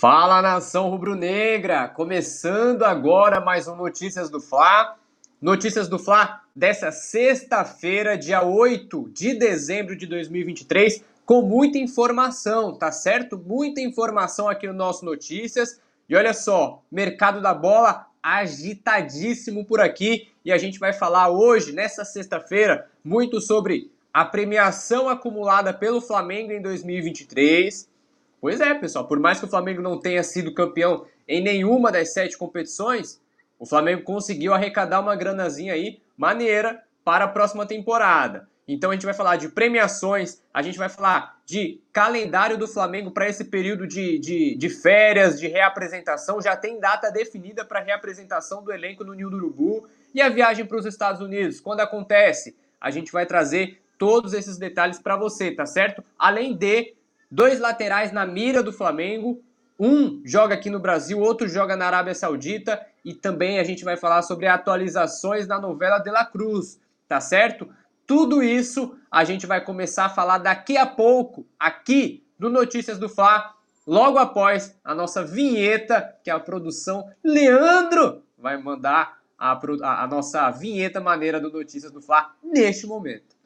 Fala nação rubro-negra! Começando agora mais um Notícias do Fla. Notícias do Fla dessa sexta-feira, dia 8 de dezembro de 2023, com muita informação, tá certo? Muita informação aqui no nosso Notícias. E olha só, mercado da bola agitadíssimo por aqui e a gente vai falar hoje, nessa sexta-feira, muito sobre a premiação acumulada pelo Flamengo em 2023 Pois é, pessoal. Por mais que o Flamengo não tenha sido campeão em nenhuma das sete competições, o Flamengo conseguiu arrecadar uma granazinha aí maneira para a próxima temporada. Então a gente vai falar de premiações, a gente vai falar de calendário do Flamengo para esse período de, de, de, férias, de reapresentação. Já tem data definida para reapresentação do elenco no Nil do Urubu. E a viagem para os Estados Unidos, quando acontece? A gente vai trazer todos esses detalhes para você, tá certo? Além de dois laterais na mira do Flamengo. Um joga aqui no Brasil, outro joga na Arábia Saudita e também a gente vai falar sobre atualizações na novela De La Cruz, tá certo? Tudo isso a gente vai começar a falar daqui a pouco, aqui no Notícias do Fla, logo após a nossa vinheta, que a produção Leandro vai mandar a, a, a nossa vinheta maneira do Notícias do Fla neste momento.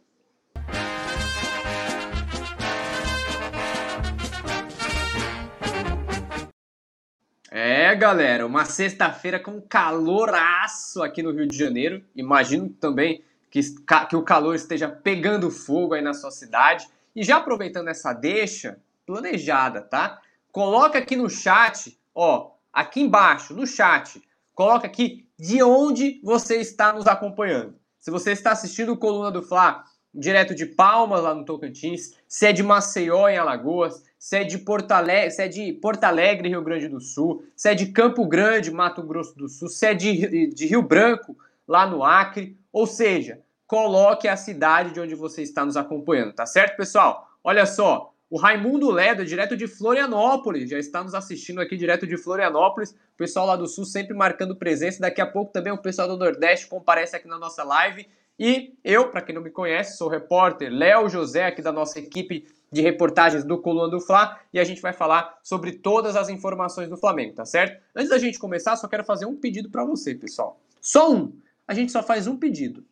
É, galera, uma sexta-feira com caloraço aqui no Rio de Janeiro. Imagino também que, que o calor esteja pegando fogo aí na sua cidade. E já aproveitando essa deixa planejada, tá? Coloca aqui no chat, ó, aqui embaixo, no chat, coloca aqui de onde você está nos acompanhando. Se você está assistindo o Coluna do Fla direto de Palmas, lá no Tocantins, se é de Maceió, em Alagoas, se é de Porto Alegre, se é de Porto Alegre, Rio Grande do Sul, se é de Campo Grande, Mato Grosso do Sul, se é de, de Rio Branco, lá no Acre, ou seja, coloque a cidade de onde você está nos acompanhando, tá certo, pessoal? Olha só, o Raimundo Ledo, direto de Florianópolis, já está nos assistindo aqui direto de Florianópolis. O pessoal lá do Sul sempre marcando presença. Daqui a pouco também o pessoal do Nordeste comparece aqui na nossa live. E eu, para quem não me conhece, sou o repórter Léo José, aqui da nossa equipe de reportagens do Coluna do Fla, e a gente vai falar sobre todas as informações do Flamengo, tá certo? Antes da gente começar, só quero fazer um pedido para você, pessoal. Só um. A gente só faz um pedido.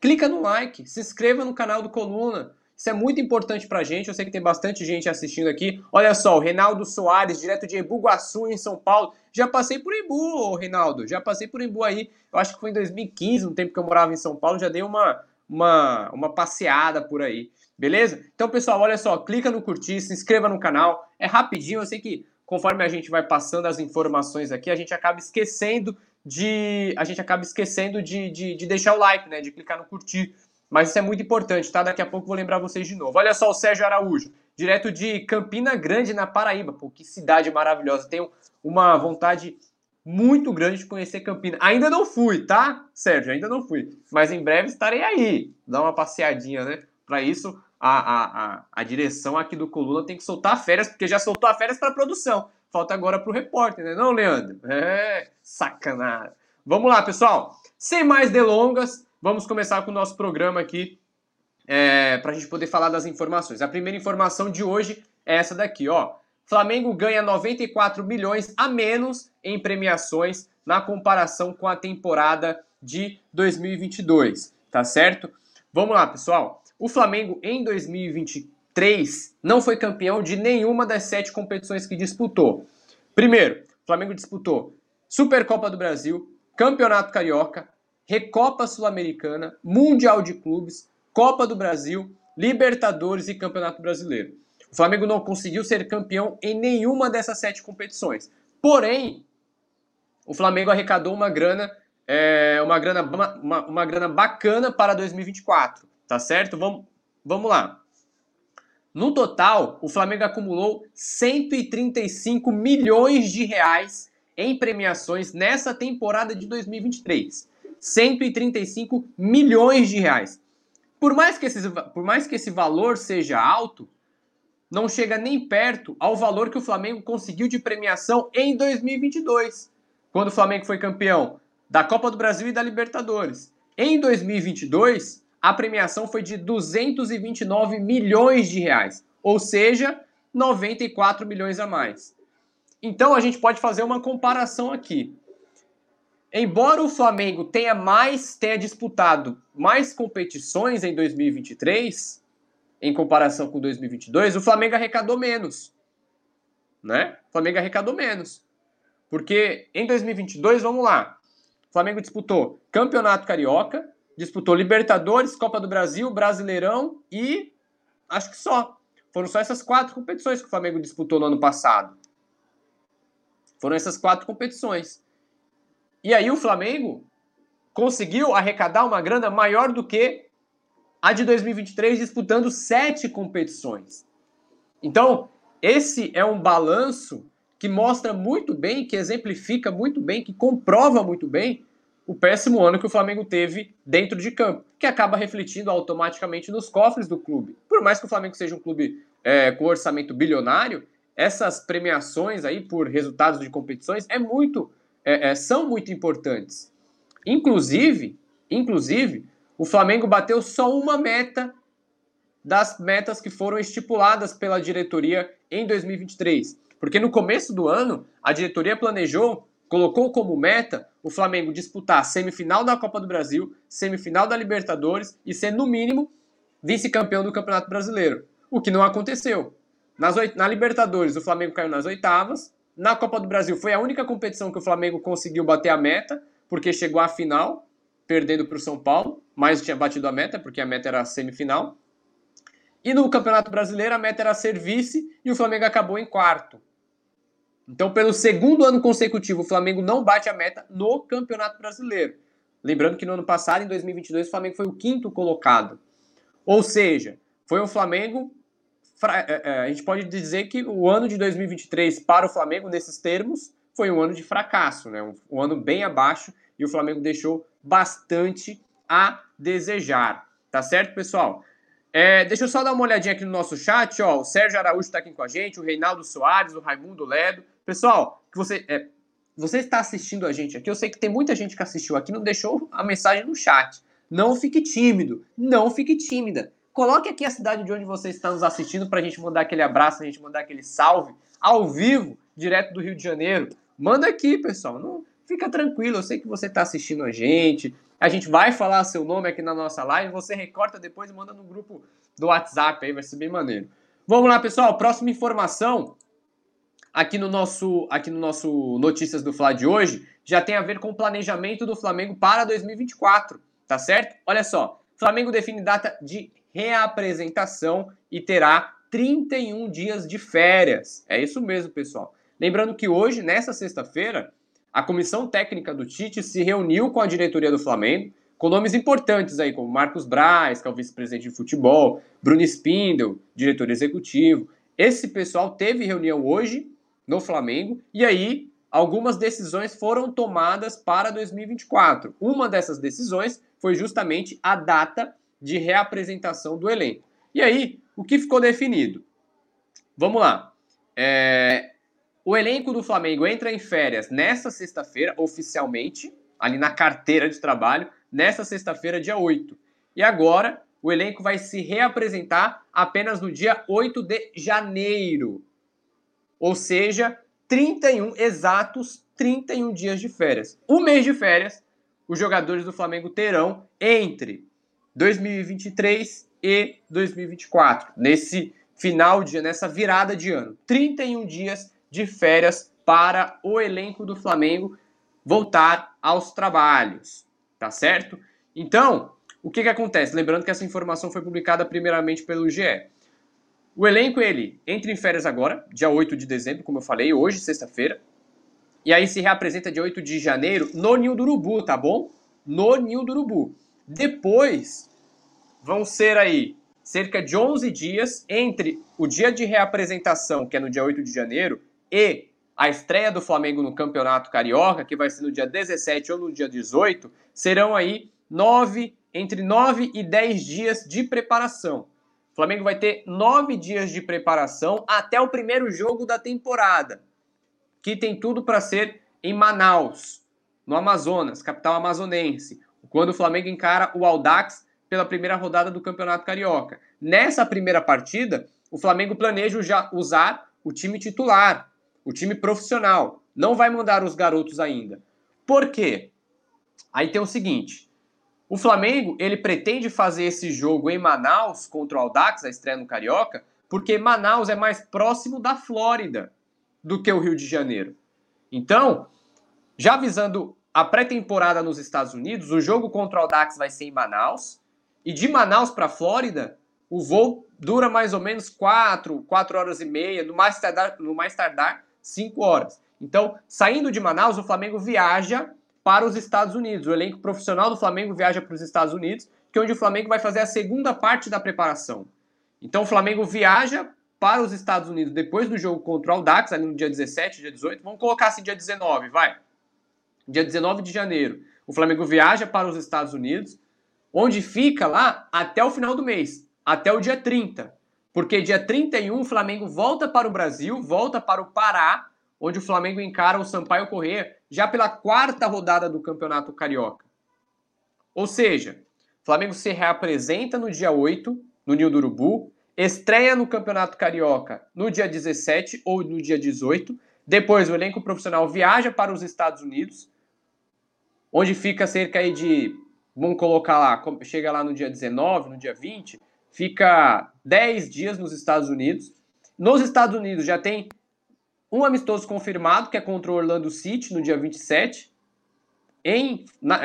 Clica no like, se inscreva no canal do Coluna. Isso é muito importante pra gente. Eu sei que tem bastante gente assistindo aqui. Olha só, o Reinaldo Soares, direto de Embu-Guaçu, em São Paulo. Já passei por Embu, Reinaldo. Já passei por Embu aí. Eu acho que foi em 2015, no tempo que eu morava em São Paulo. Já dei uma, uma, uma passeada por aí. Beleza? Então, pessoal, olha só. Clica no curtir, se inscreva no canal. É rapidinho. Eu sei que conforme a gente vai passando as informações aqui, a gente acaba esquecendo de. A gente acaba esquecendo de, de, de deixar o like, né? De clicar no curtir. Mas isso é muito importante, tá? Daqui a pouco vou lembrar vocês de novo. Olha só o Sérgio Araújo, direto de Campina Grande, na Paraíba. Pô, que cidade maravilhosa. Tenho uma vontade muito grande de conhecer Campina. Ainda não fui, tá, Sérgio? Ainda não fui. Mas em breve estarei aí. Dá uma passeadinha, né? Para isso, a, a, a, a, direção aqui do Coluna tem que soltar férias, porque já soltou a férias para produção. Falta agora para o repórter, né? Não, Leandro? É, sacanagem. Vamos lá, pessoal. Sem mais delongas, Vamos começar com o nosso programa aqui é, para a gente poder falar das informações. A primeira informação de hoje é essa daqui, ó. Flamengo ganha 94 milhões a menos em premiações na comparação com a temporada de 2022, tá certo? Vamos lá, pessoal. O Flamengo em 2023 não foi campeão de nenhuma das sete competições que disputou. Primeiro, o Flamengo disputou Supercopa do Brasil, Campeonato Carioca, Recopa Sul-Americana, Mundial de Clubes, Copa do Brasil, Libertadores e Campeonato Brasileiro. O Flamengo não conseguiu ser campeão em nenhuma dessas sete competições. Porém, o Flamengo arrecadou uma grana, é, uma grana, uma, uma grana bacana para 2024, tá certo? Vamos, vamos lá. No total, o Flamengo acumulou 135 milhões de reais em premiações nessa temporada de 2023. 135 milhões de reais. Por mais, que esse, por mais que esse valor seja alto, não chega nem perto ao valor que o Flamengo conseguiu de premiação em 2022, quando o Flamengo foi campeão da Copa do Brasil e da Libertadores. Em 2022, a premiação foi de 229 milhões de reais, ou seja, 94 milhões a mais. Então a gente pode fazer uma comparação aqui. Embora o Flamengo tenha mais, tenha disputado mais competições em 2023, em comparação com 2022, o Flamengo arrecadou menos. Né? O Flamengo arrecadou menos. Porque em 2022, vamos lá. O Flamengo disputou Campeonato Carioca, disputou Libertadores, Copa do Brasil, Brasileirão e acho que só. Foram só essas quatro competições que o Flamengo disputou no ano passado. Foram essas quatro competições. E aí o Flamengo conseguiu arrecadar uma grana maior do que a de 2023, disputando sete competições. Então, esse é um balanço que mostra muito bem, que exemplifica muito bem, que comprova muito bem o péssimo ano que o Flamengo teve dentro de campo, que acaba refletindo automaticamente nos cofres do clube. Por mais que o Flamengo seja um clube é, com orçamento bilionário, essas premiações aí por resultados de competições é muito, é, é, são muito importantes. Inclusive, inclusive, o Flamengo bateu só uma meta das metas que foram estipuladas pela diretoria em 2023. Porque no começo do ano, a diretoria planejou, colocou como meta o Flamengo disputar semifinal da Copa do Brasil, semifinal da Libertadores e ser, no mínimo, vice-campeão do Campeonato Brasileiro. O que não aconteceu. Nas, na Libertadores, o Flamengo caiu nas oitavas. Na Copa do Brasil, foi a única competição que o Flamengo conseguiu bater a meta, porque chegou à final, perdendo para o São Paulo, mas tinha batido a meta, porque a meta era a semifinal. E no Campeonato Brasileiro, a meta era ser vice e o Flamengo acabou em quarto. Então, pelo segundo ano consecutivo, o Flamengo não bate a meta no Campeonato Brasileiro. Lembrando que no ano passado, em 2022, o Flamengo foi o quinto colocado. Ou seja, foi um Flamengo. É, é, a gente pode dizer que o ano de 2023 para o Flamengo, nesses termos, foi um ano de fracasso, né? um, ano bem abaixo e o Flamengo deixou bastante a desejar. Tá certo, pessoal? É, deixa eu só dar uma olhadinha aqui no nosso chat, ó. O Sérgio Araújo está aqui com a gente, o Reinaldo Soares, o Raimundo Ledo. Pessoal, você, é, você está assistindo a gente aqui, eu sei que tem muita gente que assistiu aqui não deixou a mensagem no chat. Não fique tímido, não fique tímida. Coloque aqui a cidade de onde você está nos assistindo para a gente mandar aquele abraço, a gente mandar aquele salve ao vivo, direto do Rio de Janeiro. Manda aqui, pessoal. Não, fica tranquilo, eu sei que você está assistindo a gente, a gente vai falar seu nome aqui na nossa live, você recorta depois e manda no grupo do WhatsApp aí, vai ser bem maneiro. Vamos lá, pessoal, próxima informação aqui no nosso aqui no nosso notícias do Fla de hoje já tem a ver com o planejamento do Flamengo para 2024, tá certo? Olha só, Flamengo define data de reapresentação e terá 31 dias de férias. É isso mesmo, pessoal. Lembrando que hoje, nessa sexta-feira, a comissão técnica do Tite se reuniu com a diretoria do Flamengo, com nomes importantes aí, como Marcos Braz, que é o vice-presidente de futebol, Bruno Spindel, diretor executivo. Esse pessoal teve reunião hoje no Flamengo e aí algumas decisões foram tomadas para 2024. Uma dessas decisões foi justamente a data de reapresentação do elenco. E aí, o que ficou definido? Vamos lá. É, o elenco do Flamengo entra em férias nessa sexta-feira, oficialmente, ali na carteira de trabalho, nessa sexta-feira, dia 8. E agora, o elenco vai se reapresentar apenas no dia 8 de janeiro. Ou seja, 31 exatos 31 dias de férias. Um mês de férias, os jogadores do Flamengo terão entre 2023 e 2024, nesse final de nessa virada de ano. 31 dias de férias para o elenco do Flamengo voltar aos trabalhos, tá certo? Então, o que, que acontece? Lembrando que essa informação foi publicada primeiramente pelo GE. O elenco, ele entra em férias agora, dia 8 de dezembro, como eu falei, hoje, sexta-feira, e aí se reapresenta dia 8 de janeiro no Ninho do Urubu, tá bom? No Ninho do Urubu. Depois, vão ser aí cerca de 11 dias entre o dia de reapresentação, que é no dia 8 de janeiro, e a estreia do Flamengo no Campeonato Carioca, que vai ser no dia 17 ou no dia 18, serão aí nove, entre 9 e 10 dias de preparação. O Flamengo vai ter nove dias de preparação até o primeiro jogo da temporada, que tem tudo para ser em Manaus, no Amazonas, capital amazonense, quando o Flamengo encara o Aldax pela primeira rodada do Campeonato Carioca. Nessa primeira partida, o Flamengo planeja usar o time titular, o time profissional. Não vai mandar os garotos ainda. Por quê? Aí tem o seguinte: o Flamengo ele pretende fazer esse jogo em Manaus contra o Aldax, a estreia no Carioca, porque Manaus é mais próximo da Flórida do que o Rio de Janeiro. Então, já visando a pré-temporada nos Estados Unidos, o jogo contra o Aldax vai ser em Manaus, e de Manaus para Flórida, o voo dura mais ou menos 4, 4 horas e meia, no mais tardar, no mais tardar 5 horas. Então, saindo de Manaus, o Flamengo viaja para os Estados Unidos. O elenco profissional do Flamengo viaja para os Estados Unidos, que é onde o Flamengo vai fazer a segunda parte da preparação. Então o Flamengo viaja para os Estados Unidos depois do jogo contra o Aldax, ali no dia 17, dia 18. Vamos colocar assim dia 19, vai. Dia 19 de janeiro. O Flamengo viaja para os Estados Unidos, onde fica lá até o final do mês, até o dia 30. Porque dia 31 o Flamengo volta para o Brasil, volta para o Pará, onde o Flamengo encara o Sampaio Corrêa já pela quarta rodada do Campeonato Carioca. Ou seja, o Flamengo se reapresenta no dia 8, no Ninho do Urubu, estreia no Campeonato Carioca no dia 17 ou no dia 18. Depois, o elenco profissional viaja para os Estados Unidos, onde fica cerca aí de. Vamos colocar lá, chega lá no dia 19, no dia 20, fica 10 dias nos Estados Unidos. Nos Estados Unidos já tem um amistoso confirmado, que é contra o Orlando City, no dia 27, em, na,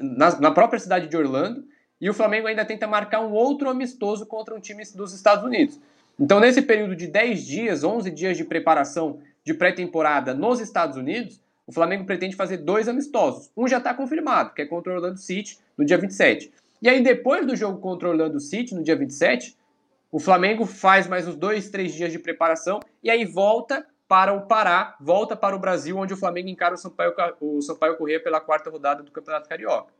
na, na própria cidade de Orlando. E o Flamengo ainda tenta marcar um outro amistoso contra um time dos Estados Unidos. Então, nesse período de 10 dias, 11 dias de preparação de pré-temporada nos Estados Unidos, o Flamengo pretende fazer dois amistosos. Um já está confirmado, que é contra o Orlando City, no dia 27. E aí, depois do jogo contra o Orlando City, no dia 27, o Flamengo faz mais uns dois, três dias de preparação e aí volta para o Pará, volta para o Brasil, onde o Flamengo encara o Sampaio, o Sampaio Corrêa pela quarta rodada do Campeonato Carioca.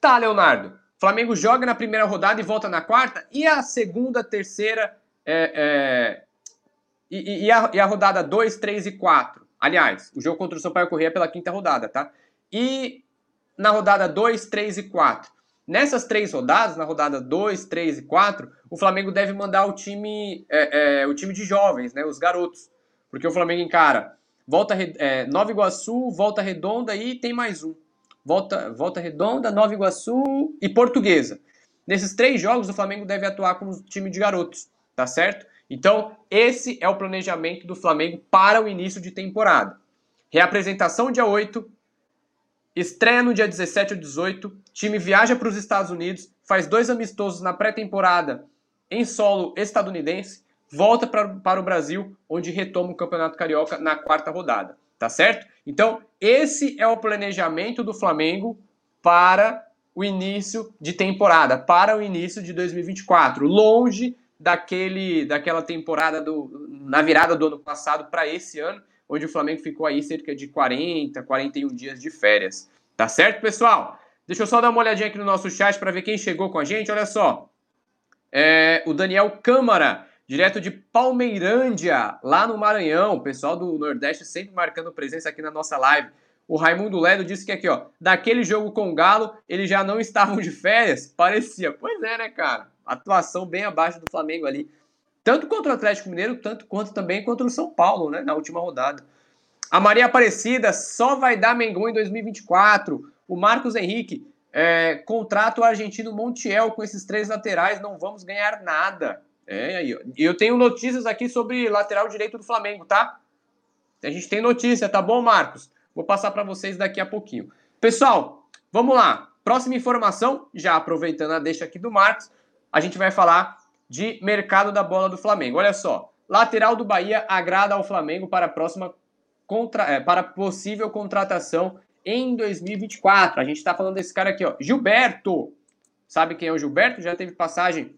Tá, Leonardo. Flamengo joga na primeira rodada e volta na quarta. E a segunda, terceira é, é, e, e, a, e, a, rodada 2, 3 e 4? Aliás, o jogo contra o Sampaio Corrêa é pela quinta rodada, tá? E na rodada 2, 3 e 4? Nessas três rodadas, na rodada 2, 3 e 4, o Flamengo deve mandar o time, é, é, o time de jovens, né, os garotos. Porque o Flamengo encara Volta, é, Nova Iguaçu, Volta Redonda e tem mais um. Volta, Volta Redonda, Nova Iguaçu e Portuguesa. Nesses três jogos, o Flamengo deve atuar como time de garotos, tá certo? Então, esse é o planejamento do Flamengo para o início de temporada. Reapresentação dia 8, estreia no dia 17 ou 18, time viaja para os Estados Unidos, faz dois amistosos na pré-temporada em solo estadunidense, volta pra, para o Brasil, onde retoma o Campeonato Carioca na quarta rodada tá certo? Então, esse é o planejamento do Flamengo para o início de temporada, para o início de 2024, longe daquele daquela temporada do na virada do ano passado para esse ano, onde o Flamengo ficou aí cerca de 40, 41 dias de férias. Tá certo, pessoal? Deixa eu só dar uma olhadinha aqui no nosso chat para ver quem chegou com a gente. Olha só. É, o Daniel Câmara direto de Palmeirândia, lá no Maranhão. O pessoal do Nordeste sempre marcando presença aqui na nossa live. O Raimundo Ledo disse que aqui, ó, daquele jogo com o Galo, eles já não estavam de férias? Parecia. Pois é, né, cara? Atuação bem abaixo do Flamengo ali. Tanto contra o Atlético Mineiro, tanto quanto também contra o São Paulo, né, na última rodada. A Maria Aparecida só vai dar Mengão em 2024. O Marcos Henrique, é, contrato o argentino Montiel com esses três laterais, não vamos ganhar nada. É, aí. Eu tenho notícias aqui sobre lateral direito do Flamengo, tá? A gente tem notícia, tá bom, Marcos? Vou passar para vocês daqui a pouquinho. Pessoal, vamos lá. Próxima informação, já aproveitando a deixa aqui do Marcos, a gente vai falar de mercado da bola do Flamengo. Olha só, lateral do Bahia agrada ao Flamengo para a próxima contra, é, para possível contratação em 2024. A gente está falando desse cara aqui, ó, Gilberto. Sabe quem é o Gilberto? Já teve passagem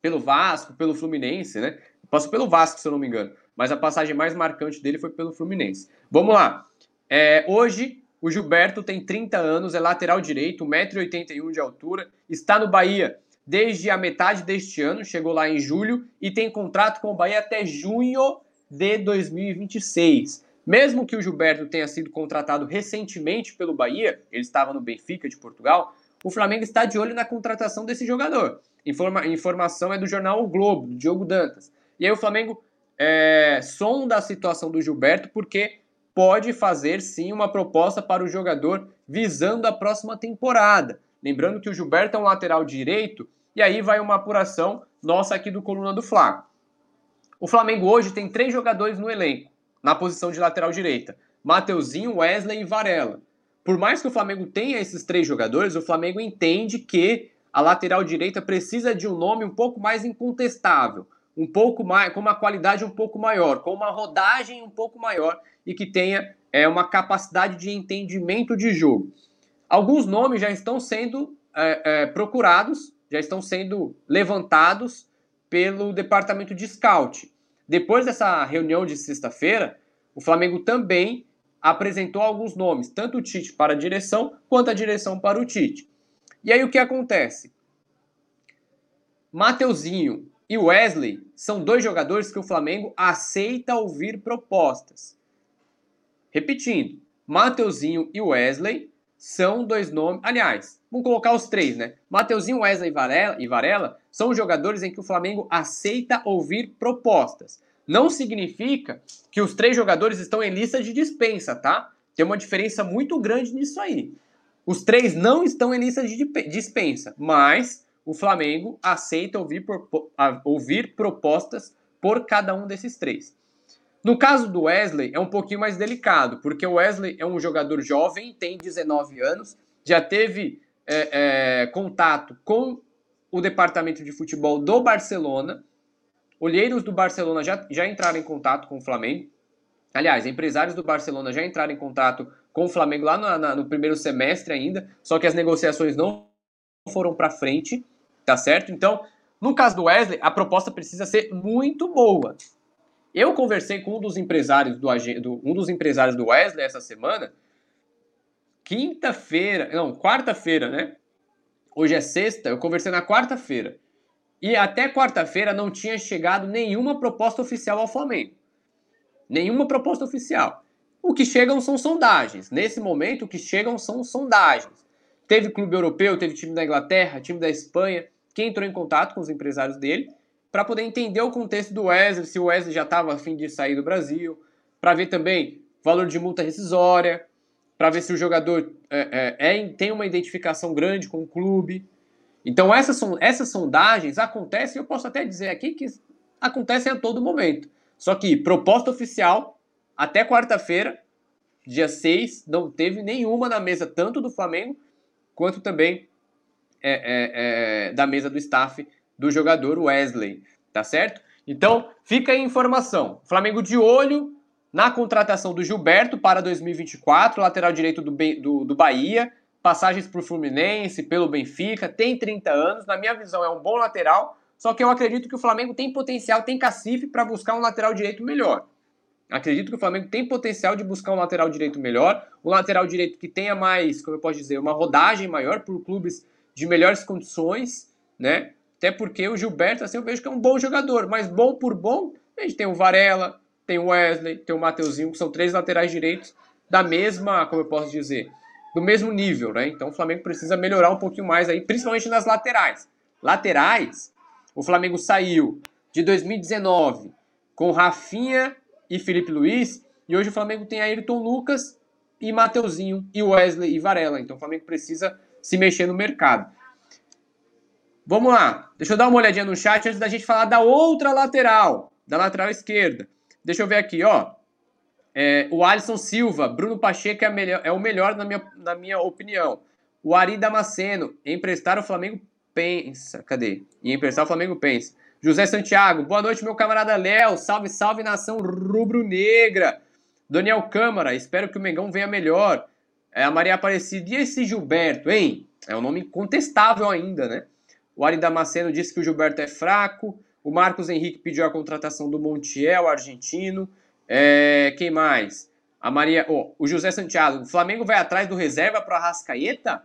pelo Vasco, pelo Fluminense, né? Passou pelo Vasco, se eu não me engano. Mas a passagem mais marcante dele foi pelo Fluminense. Vamos lá. É, hoje, o Gilberto tem 30 anos, é lateral direito, 1,81m de altura, está no Bahia desde a metade deste ano, chegou lá em julho e tem contrato com o Bahia até junho de 2026. Mesmo que o Gilberto tenha sido contratado recentemente pelo Bahia, ele estava no Benfica de Portugal, o Flamengo está de olho na contratação desse jogador. Informa, informação é do jornal o Globo, do Diogo Dantas. E aí o Flamengo é, sonda a situação do Gilberto, porque pode fazer sim uma proposta para o jogador visando a próxima temporada. Lembrando que o Gilberto é um lateral direito, e aí vai uma apuração nossa aqui do Coluna do Fla. O Flamengo hoje tem três jogadores no elenco, na posição de lateral direita: Mateuzinho, Wesley e Varela. Por mais que o Flamengo tenha esses três jogadores, o Flamengo entende que a lateral direita precisa de um nome um pouco mais incontestável, um pouco mais, com uma qualidade um pouco maior, com uma rodagem um pouco maior e que tenha é, uma capacidade de entendimento de jogo. Alguns nomes já estão sendo é, é, procurados, já estão sendo levantados pelo departamento de scout. Depois dessa reunião de sexta-feira, o Flamengo também apresentou alguns nomes, tanto o Tite para a direção quanto a direção para o Tite. E aí o que acontece? Mateuzinho e Wesley são dois jogadores que o Flamengo aceita ouvir propostas. Repetindo, Mateuzinho e Wesley são dois nomes. Aliás, vamos colocar os três, né? Mateuzinho, Wesley e Varela são jogadores em que o Flamengo aceita ouvir propostas. Não significa que os três jogadores estão em lista de dispensa, tá? Tem uma diferença muito grande nisso aí. Os três não estão em lista de dispensa, mas o Flamengo aceita ouvir, ouvir propostas por cada um desses três. No caso do Wesley, é um pouquinho mais delicado, porque o Wesley é um jogador jovem, tem 19 anos, já teve é, é, contato com o departamento de futebol do Barcelona. Olheiros do Barcelona já, já entraram em contato com o Flamengo. Aliás, empresários do Barcelona já entraram em contato com o Flamengo lá no, na, no primeiro semestre ainda, só que as negociações não foram para frente, tá certo? Então, no caso do Wesley, a proposta precisa ser muito boa. Eu conversei com um dos empresários do, do um dos empresários do Wesley essa semana. Quinta-feira, não, quarta-feira, né? Hoje é sexta, eu conversei na quarta-feira. E até quarta-feira não tinha chegado nenhuma proposta oficial ao Flamengo. Nenhuma proposta oficial. O que chegam são sondagens. Nesse momento, o que chegam são sondagens. Teve clube europeu, teve time da Inglaterra, time da Espanha, que entrou em contato com os empresários dele para poder entender o contexto do Wesley, se o Wesley já estava a fim de sair do Brasil, para ver também valor de multa rescisória, para ver se o jogador é, é, é, tem uma identificação grande com o clube. Então essas, essas sondagens acontecem, eu posso até dizer aqui que acontecem a todo momento. Só que proposta oficial, até quarta-feira, dia 6, não teve nenhuma na mesa, tanto do Flamengo, quanto também é, é, é, da mesa do staff do jogador Wesley, tá certo? Então, fica aí a informação. Flamengo de olho na contratação do Gilberto para 2024, lateral direito do, do, do Bahia, passagens por Fluminense, pelo Benfica, tem 30 anos, na minha visão é um bom lateral, só que eu acredito que o Flamengo tem potencial, tem cacife para buscar um lateral direito melhor. Acredito que o Flamengo tem potencial de buscar um lateral direito melhor, um lateral direito que tenha mais, como eu posso dizer, uma rodagem maior por clubes de melhores condições, né? Até porque o Gilberto, assim, eu vejo que é um bom jogador, mas bom por bom, a gente tem o Varela, tem o Wesley, tem o Mateuzinho, que são três laterais direitos da mesma, como eu posso dizer, do mesmo nível, né? Então o Flamengo precisa melhorar um pouquinho mais aí, principalmente nas laterais. Laterais, o Flamengo saiu de 2019 com Rafinha e Felipe Luiz, e hoje o Flamengo tem Ayrton Lucas e Mateuzinho e Wesley e Varela. Então o Flamengo precisa se mexer no mercado. Vamos lá, deixa eu dar uma olhadinha no chat antes da gente falar da outra lateral, da lateral esquerda. Deixa eu ver aqui, ó. É, o Alisson Silva, Bruno Pacheco é, melhor, é, o melhor na minha, na minha opinião. O Ari Damasceno, emprestar o Flamengo pensa. Cadê? E emprestar o Flamengo pensa. José Santiago, boa noite, meu camarada Léo. Salve, salve, nação rubro-negra. Daniel Câmara, espero que o Mengão venha melhor. É, a Maria Aparecida. E esse Gilberto, hein? É um nome contestável ainda, né? O Ari Damasceno disse que o Gilberto é fraco. O Marcos Henrique pediu a contratação do Montiel, argentino. É, quem mais? A Maria, oh, o José Santiago. O Flamengo vai atrás do reserva para Rascaeta?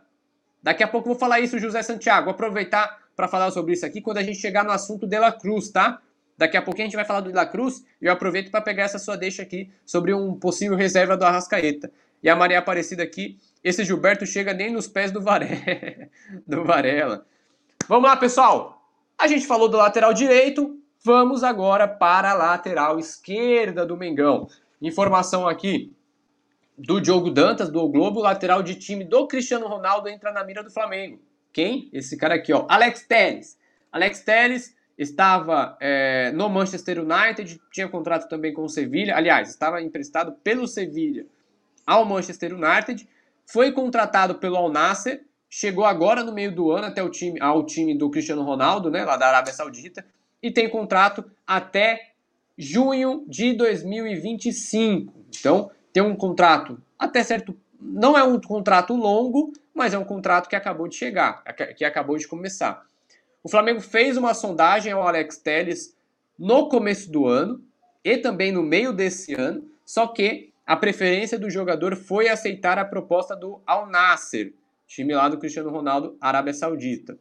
Daqui a pouco vou falar isso, José Santiago. Vou aproveitar para falar sobre isso aqui quando a gente chegar no assunto de La Cruz, tá? Daqui a pouquinho a gente vai falar do La Cruz e eu aproveito para pegar essa sua deixa aqui sobre um possível reserva do Arrascaeta. E a Maria Aparecida aqui, esse Gilberto chega nem nos pés do, do Varela. Vamos lá, pessoal. A gente falou do lateral direito, Vamos agora para a lateral esquerda do Mengão. Informação aqui do Diogo Dantas, do o Globo, lateral de time do Cristiano Ronaldo entra na mira do Flamengo. Quem? Esse cara aqui, ó. Alex Telles. Alex Telles estava é, no Manchester United, tinha contrato também com o Sevilha. Aliás, estava emprestado pelo Sevilha ao Manchester United. Foi contratado pelo Al Nasser. Chegou agora no meio do ano até o time, ao time do Cristiano Ronaldo, né, lá da Arábia Saudita e tem contrato até junho de 2025. Então, tem um contrato até certo. Não é um contrato longo, mas é um contrato que acabou de chegar, que acabou de começar. O Flamengo fez uma sondagem ao Alex Telles no começo do ano e também no meio desse ano, só que a preferência do jogador foi aceitar a proposta do Al Nasser, time lá do Cristiano Ronaldo, Arábia Saudita.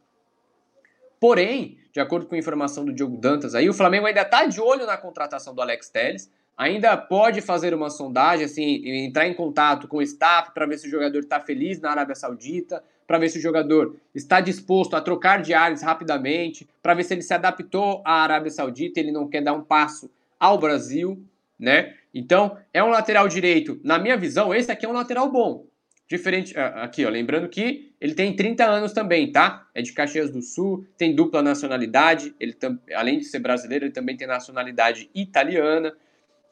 Porém, de acordo com a informação do Diogo Dantas, aí o Flamengo ainda está de olho na contratação do Alex Telles, ainda pode fazer uma sondagem, assim, entrar em contato com o staff para ver se o jogador está feliz na Arábia Saudita, para ver se o jogador está disposto a trocar de ares rapidamente, para ver se ele se adaptou à Arábia Saudita, ele não quer dar um passo ao Brasil, né? Então, é um lateral direito, na minha visão, esse aqui é um lateral bom. Diferente, ah, aqui, ó, lembrando que ele tem 30 anos também, tá? É de Caxias do Sul, tem dupla nacionalidade, ele tam, além de ser brasileiro, ele também tem nacionalidade italiana.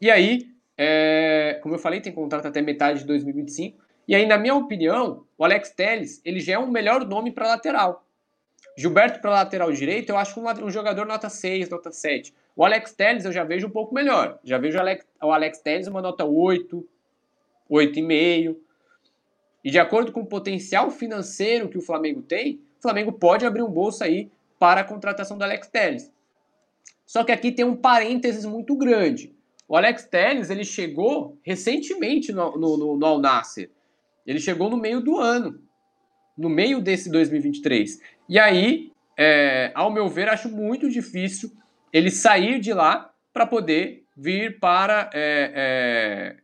E aí, é, como eu falei, tem contrato até metade de 2025. E aí, na minha opinião, o Alex Telles, ele já é um melhor nome para lateral. Gilberto para lateral direito, eu acho um, um, jogador nota 6, nota 7. O Alex Telles eu já vejo um pouco melhor. Já vejo o Alex, o Alex Telles uma nota 8, 8,5. E de acordo com o potencial financeiro que o Flamengo tem, o Flamengo pode abrir um bolso aí para a contratação do Alex Telles. Só que aqui tem um parênteses muito grande. O Alex Telles ele chegou recentemente no, no, no, no Al. Ele chegou no meio do ano, no meio desse 2023. E aí, é, ao meu ver, acho muito difícil ele sair de lá para poder vir para é, é,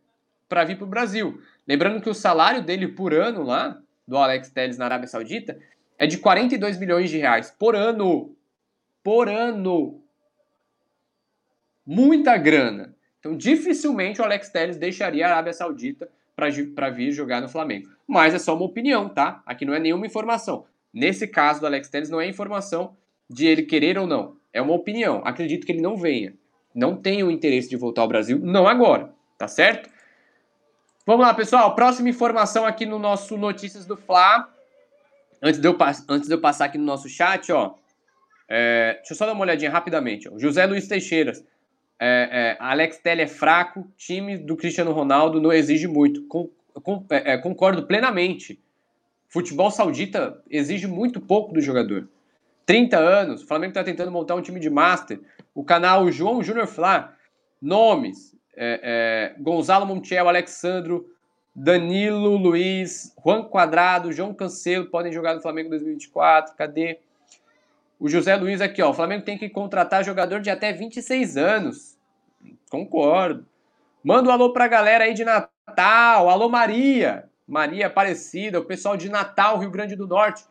para vir para o Brasil. Lembrando que o salário dele por ano lá, do Alex Telles na Arábia Saudita, é de 42 milhões de reais por ano. Por ano. Muita grana. Então, dificilmente o Alex Telles deixaria a Arábia Saudita para vir jogar no Flamengo. Mas é só uma opinião, tá? Aqui não é nenhuma informação. Nesse caso do Alex Telles, não é informação de ele querer ou não. É uma opinião. Acredito que ele não venha. Não tem o interesse de voltar ao Brasil, não agora, tá certo? Vamos lá, pessoal. Próxima informação aqui no nosso Notícias do Fla. Antes de eu, antes de eu passar aqui no nosso chat, ó. É, deixa eu só dar uma olhadinha rapidamente. Ó. José Luiz Teixeira. É, é, Alex Telle é fraco, time do Cristiano Ronaldo não exige muito. Com, com, é, é, concordo plenamente. Futebol saudita exige muito pouco do jogador. 30 anos, o Flamengo está tentando montar um time de master. O canal João Júnior Fla, nomes, é, é, Gonzalo Montiel, Alexandro, Danilo, Luiz, Juan Quadrado, João Cancelo podem jogar no Flamengo 2024. Cadê? O José Luiz aqui, ó. O Flamengo tem que contratar jogador de até 26 anos. Concordo. Manda um alô pra galera aí de Natal. Alô, Maria. Maria Aparecida, o pessoal de Natal, Rio Grande do Norte.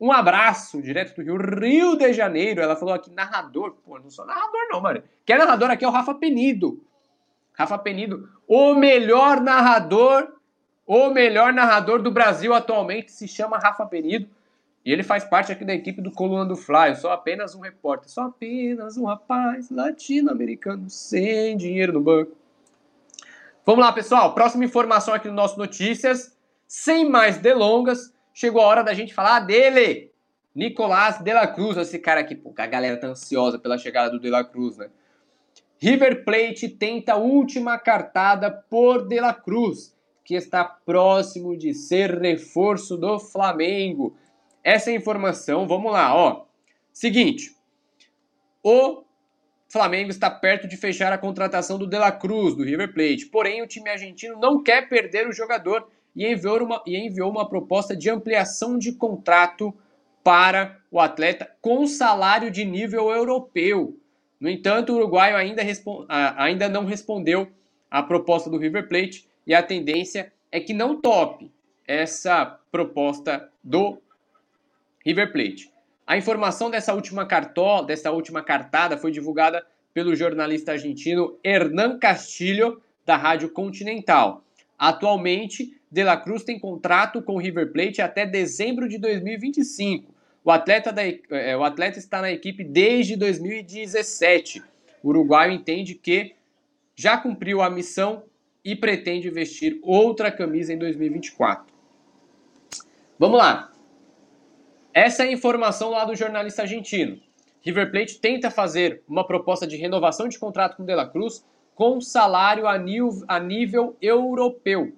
Um abraço, direto do Rio, Rio de Janeiro. Ela falou aqui, narrador. Pô, não sou narrador, não, Maria. Quem é narrador aqui é o Rafa Penido. Rafa Penido, o melhor narrador, o melhor narrador do Brasil atualmente se chama Rafa Penido. E ele faz parte aqui da equipe do Coluna do Fly. Eu sou apenas um repórter, sou apenas um rapaz latino-americano sem dinheiro no banco. Vamos lá, pessoal. Próxima informação aqui no nosso Notícias. Sem mais delongas, chegou a hora da gente falar dele. Nicolás de la Cruz, esse cara aqui. Pô, a galera tá ansiosa pela chegada do de la Cruz, né? River Plate tenta a última cartada por De La Cruz, que está próximo de ser reforço do Flamengo. Essa informação, vamos lá, ó. Seguinte, o Flamengo está perto de fechar a contratação do De La Cruz, do River Plate. Porém, o time argentino não quer perder o jogador e enviou uma, e enviou uma proposta de ampliação de contrato para o atleta com salário de nível europeu. No entanto, o uruguaio ainda, ainda não respondeu à proposta do River Plate e a tendência é que não tope essa proposta do River Plate. A informação dessa última cartola, dessa última cartada foi divulgada pelo jornalista argentino Hernán Castilho, da Rádio Continental. Atualmente, De La Cruz tem contrato com o River Plate até dezembro de 2025. O atleta, da, é, o atleta está na equipe desde 2017. O uruguaio entende que já cumpriu a missão e pretende vestir outra camisa em 2024. Vamos lá. Essa é a informação lá do jornalista argentino. River Plate tenta fazer uma proposta de renovação de contrato com De La Cruz com salário a nível, a nível europeu.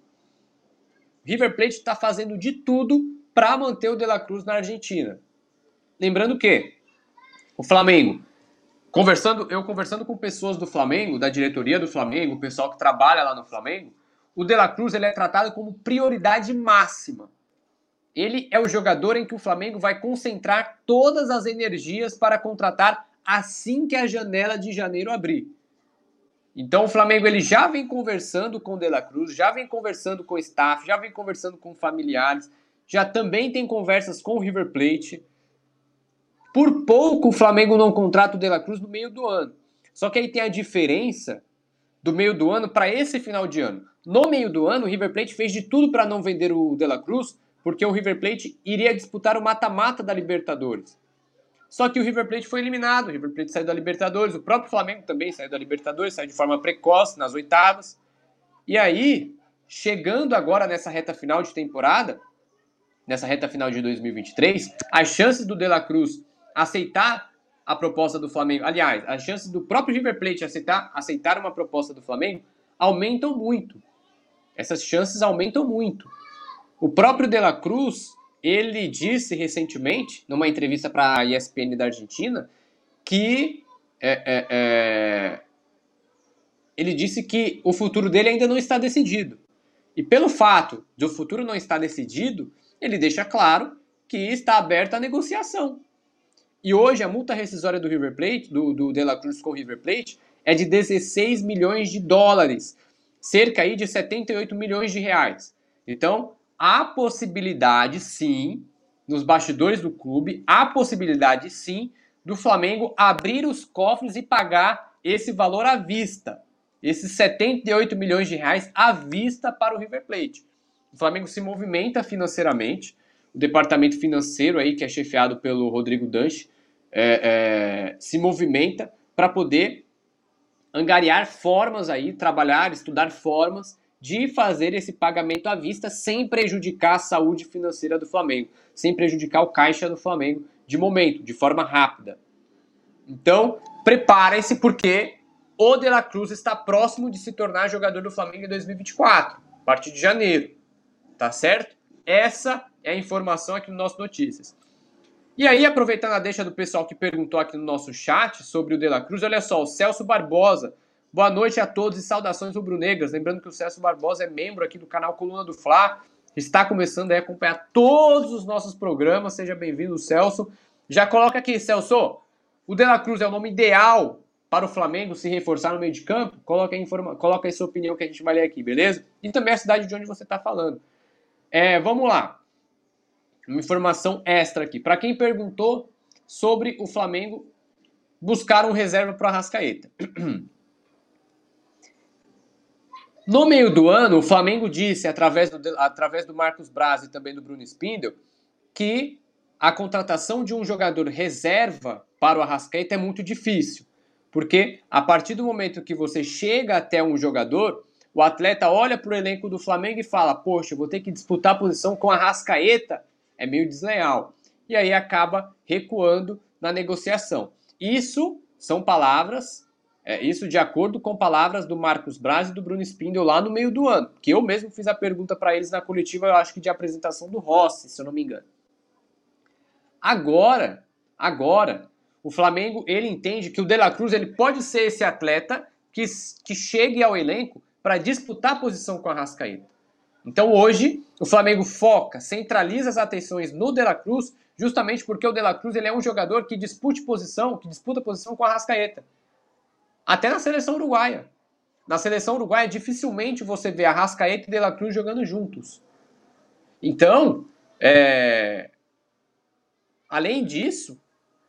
River Plate está fazendo de tudo para manter o De La Cruz na Argentina. Lembrando que o Flamengo, conversando, eu conversando com pessoas do Flamengo, da diretoria do Flamengo, o pessoal que trabalha lá no Flamengo, o De La Cruz ele é tratado como prioridade máxima. Ele é o jogador em que o Flamengo vai concentrar todas as energias para contratar assim que a janela de janeiro abrir. Então o Flamengo ele já vem conversando com o De La Cruz, já vem conversando com o staff, já vem conversando com familiares, já também tem conversas com o River Plate. Por pouco o Flamengo não contrata o De La Cruz no meio do ano. Só que aí tem a diferença do meio do ano para esse final de ano. No meio do ano, o River Plate fez de tudo para não vender o De La Cruz, porque o River Plate iria disputar o mata-mata da Libertadores. Só que o River Plate foi eliminado, o River Plate saiu da Libertadores, o próprio Flamengo também saiu da Libertadores, saiu de forma precoce nas oitavas. E aí, chegando agora nessa reta final de temporada, nessa reta final de 2023, as chances do De La Cruz aceitar a proposta do Flamengo, aliás, as chances do próprio River Plate aceitar, aceitar uma proposta do Flamengo aumentam muito. Essas chances aumentam muito. O próprio De La Cruz ele disse recentemente, numa entrevista para a ESPN da Argentina, que é, é, é, ele disse que o futuro dele ainda não está decidido. E pelo fato de o futuro não estar decidido, ele deixa claro que está aberta a negociação. E hoje a multa rescisória do River Plate, do, do De La Cruz com o River Plate, é de 16 milhões de dólares, cerca aí de 78 milhões de reais. Então, há possibilidade sim, nos bastidores do clube, há possibilidade sim do Flamengo abrir os cofres e pagar esse valor à vista. Esses 78 milhões de reais à vista para o River Plate. O Flamengo se movimenta financeiramente. O departamento financeiro aí, que é chefiado pelo Rodrigo Danche, é, é, se movimenta para poder angariar formas aí, trabalhar, estudar formas de fazer esse pagamento à vista sem prejudicar a saúde financeira do Flamengo, sem prejudicar o caixa do Flamengo de momento, de forma rápida. Então, preparem-se porque o De La Cruz está próximo de se tornar jogador do Flamengo em 2024, a partir de janeiro. Tá certo? Essa é a informação aqui no nosso Notícias. E aí, aproveitando a deixa do pessoal que perguntou aqui no nosso chat sobre o De La Cruz, olha só, o Celso Barbosa Boa noite a todos e saudações rubro-negras. Lembrando que o Celso Barbosa é membro aqui do canal Coluna do Fla. Está começando a acompanhar todos os nossos programas. Seja bem-vindo, Celso. Já coloca aqui, Celso. O De La Cruz é o nome ideal para o Flamengo se reforçar no meio de campo? Coloca aí, informa... Coloca aí sua opinião que a gente vai ler aqui, beleza? E também a cidade de onde você está falando. É, vamos lá. Uma informação extra aqui. Para quem perguntou sobre o Flamengo buscar um reserva para o Arrascaeta. No meio do ano, o Flamengo disse, através do, através do Marcos Braz e também do Bruno Spindel, que a contratação de um jogador reserva para o Arrascaeta é muito difícil. Porque a partir do momento que você chega até um jogador, o atleta olha para o elenco do Flamengo e fala: Poxa, eu vou ter que disputar a posição com a Arrascaeta. É meio desleal. E aí acaba recuando na negociação. Isso são palavras é, isso de acordo com palavras do Marcos Braz e do Bruno Spindel lá no meio do ano, que eu mesmo fiz a pergunta para eles na coletiva, eu acho que de apresentação do Rossi, se eu não me engano. Agora, agora, o Flamengo ele entende que o De La Cruz ele pode ser esse atleta que, que chegue ao elenco para disputar a posição com a Rascaeta. Então hoje o Flamengo foca, centraliza as atenções no De La Cruz, justamente porque o De La Cruz ele é um jogador que dispute posição, que disputa posição com a Rascaeta. Até na seleção uruguaia. Na seleção uruguaia, dificilmente você vê Arrascaeta e De La Cruz jogando juntos. Então, é... além disso,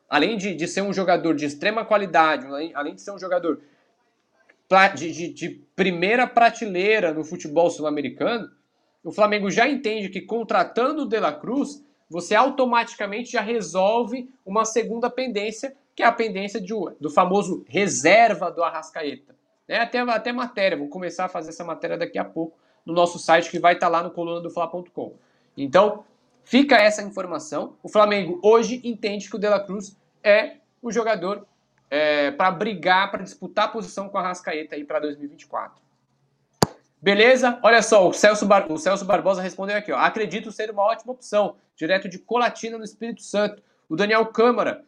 além de, de ser um jogador de extrema qualidade, além, além de ser um jogador de, de, de primeira prateleira no futebol sul-americano, o Flamengo já entende que contratando o De La Cruz, você automaticamente já resolve uma segunda pendência, que é a pendência de, do famoso reserva do Arrascaeta. É até, até matéria, vou começar a fazer essa matéria daqui a pouco no nosso site que vai estar lá no coluna do Fla.com. Então, fica essa informação. O Flamengo hoje entende que o De La Cruz é o jogador é, para brigar, para disputar a posição com a Rascaeta aí para 2024. Beleza? Olha só, o Celso, Bar... o Celso Barbosa respondeu aqui, ó. Acredito ser uma ótima opção, direto de Colatina no Espírito Santo. O Daniel Câmara.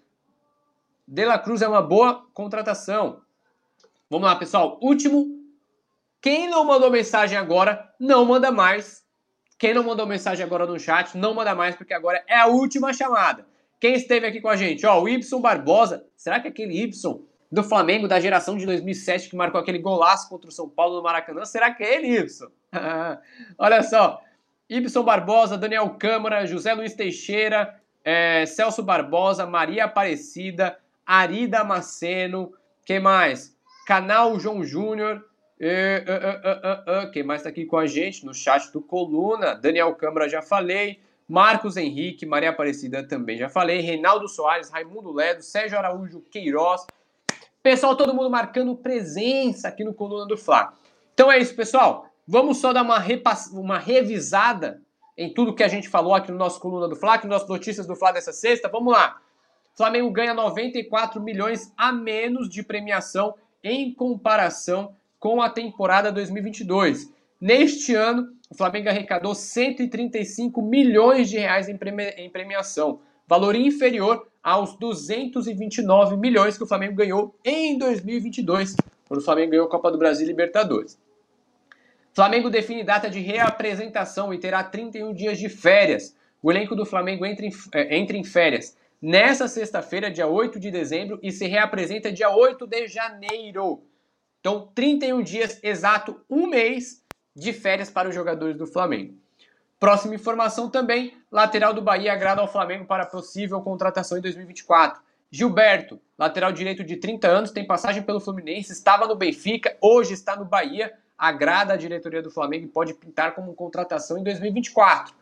De La Cruz é uma boa contratação. Vamos lá, pessoal. Último. Quem não mandou mensagem agora, não manda mais. Quem não mandou mensagem agora no chat, não manda mais, porque agora é a última chamada. Quem esteve aqui com a gente? Ó, o Ibson Barbosa. Será que aquele Ibson do Flamengo da geração de 2007 que marcou aquele golaço contra o São Paulo no Maracanã? Será que é ele, Ibson? Olha só. Ibson Barbosa, Daniel Câmara, José Luiz Teixeira, é, Celso Barbosa, Maria Aparecida, Ari Damasceno, quem mais? Canal João Júnior, uh, uh, uh, quem mais está aqui com a gente no chat do Coluna? Daniel Câmara, já falei. Marcos Henrique, Maria Aparecida também já falei, Reinaldo Soares, Raimundo Ledo, Sérgio Araújo Queiroz. Pessoal, todo mundo marcando presença aqui no Coluna do Fla. Então é isso, pessoal. Vamos só dar uma, repass... uma revisada em tudo que a gente falou aqui no nosso Coluna do Fla, aqui nas notícias do Fla dessa sexta. Vamos lá. Flamengo ganha 94 milhões a menos de premiação em comparação com a temporada 2022. Neste ano, o Flamengo arrecadou 135 milhões de reais em premiação, valor inferior aos 229 milhões que o Flamengo ganhou em 2022, quando o Flamengo ganhou a Copa do Brasil e Libertadores. Flamengo define data de reapresentação e terá 31 dias de férias. O elenco do Flamengo entra em, é, entra em férias nessa sexta-feira, dia 8 de dezembro, e se reapresenta dia 8 de janeiro. Então, 31 dias, exato um mês de férias para os jogadores do Flamengo. Próxima informação também: lateral do Bahia agrada ao Flamengo para possível contratação em 2024. Gilberto, lateral direito de 30 anos, tem passagem pelo Fluminense, estava no Benfica, hoje está no Bahia, agrada a diretoria do Flamengo e pode pintar como contratação em 2024.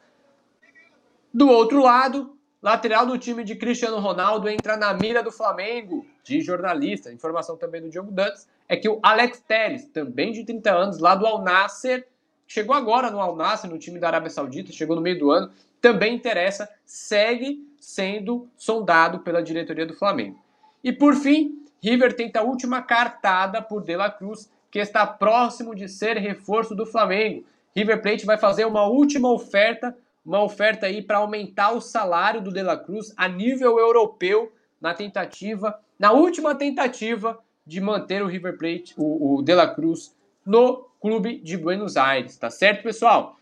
Do outro lado, lateral do time de Cristiano Ronaldo entra na mira do Flamengo, de jornalista. Informação também do Diogo Dantas é que o Alex Telles, também de 30 anos, lá do Al Nasser, chegou agora no Al Nasser, no time da Arábia Saudita, chegou no meio do ano, também interessa, segue sendo sondado pela diretoria do Flamengo. E por fim, River tenta a última cartada por De La Cruz, que está próximo de ser reforço do Flamengo. River Plate vai fazer uma última oferta, uma oferta aí para aumentar o salário do De La Cruz a nível europeu na tentativa, na última tentativa de manter o River Plate, o, o De La Cruz, no clube de Buenos Aires, tá certo, pessoal?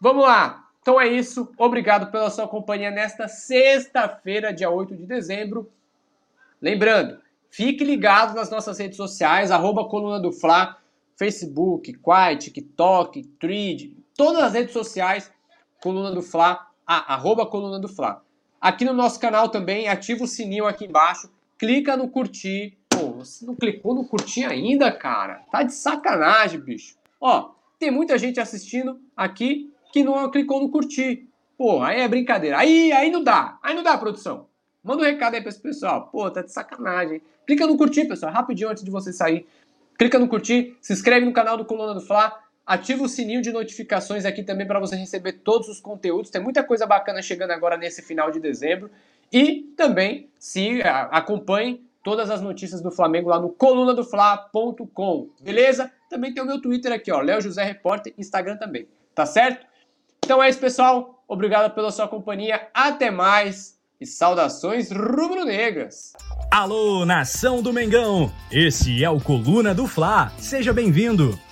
Vamos lá. Então é isso. Obrigado pela sua companhia nesta sexta-feira, dia 8 de dezembro. Lembrando, fique ligado nas nossas redes sociais, arroba Coluna do Fla, Facebook, Quai, TikTok, Thread, todas as redes sociais, Coluna do Fla, arroba Coluna do Fla. Aqui no nosso canal também, ativa o sininho aqui embaixo, clica no curtir, Você não clicou no curtir ainda, cara? Tá de sacanagem, bicho. Ó, tem muita gente assistindo aqui que não clicou no curtir. Pô, aí é brincadeira. Aí, aí não dá. Aí não dá, produção. Manda um recado aí pra esse pessoal. Pô, tá de sacanagem. Clica no curtir, pessoal. Rapidinho antes de você sair. Clica no curtir, se inscreve no canal do Coluna do Fla, ativa o sininho de notificações aqui também para você receber todos os conteúdos. Tem muita coisa bacana chegando agora nesse final de dezembro. E também se acompanhe todas as notícias do Flamengo lá no colunadofla.com, beleza? Também tem o meu Twitter aqui, ó, Léo José Repórter, Instagram também, tá certo? Então é isso, pessoal. Obrigado pela sua companhia. Até mais e saudações rubro-negras. Alô, nação do Mengão! Esse é o Coluna do Fla. Seja bem-vindo.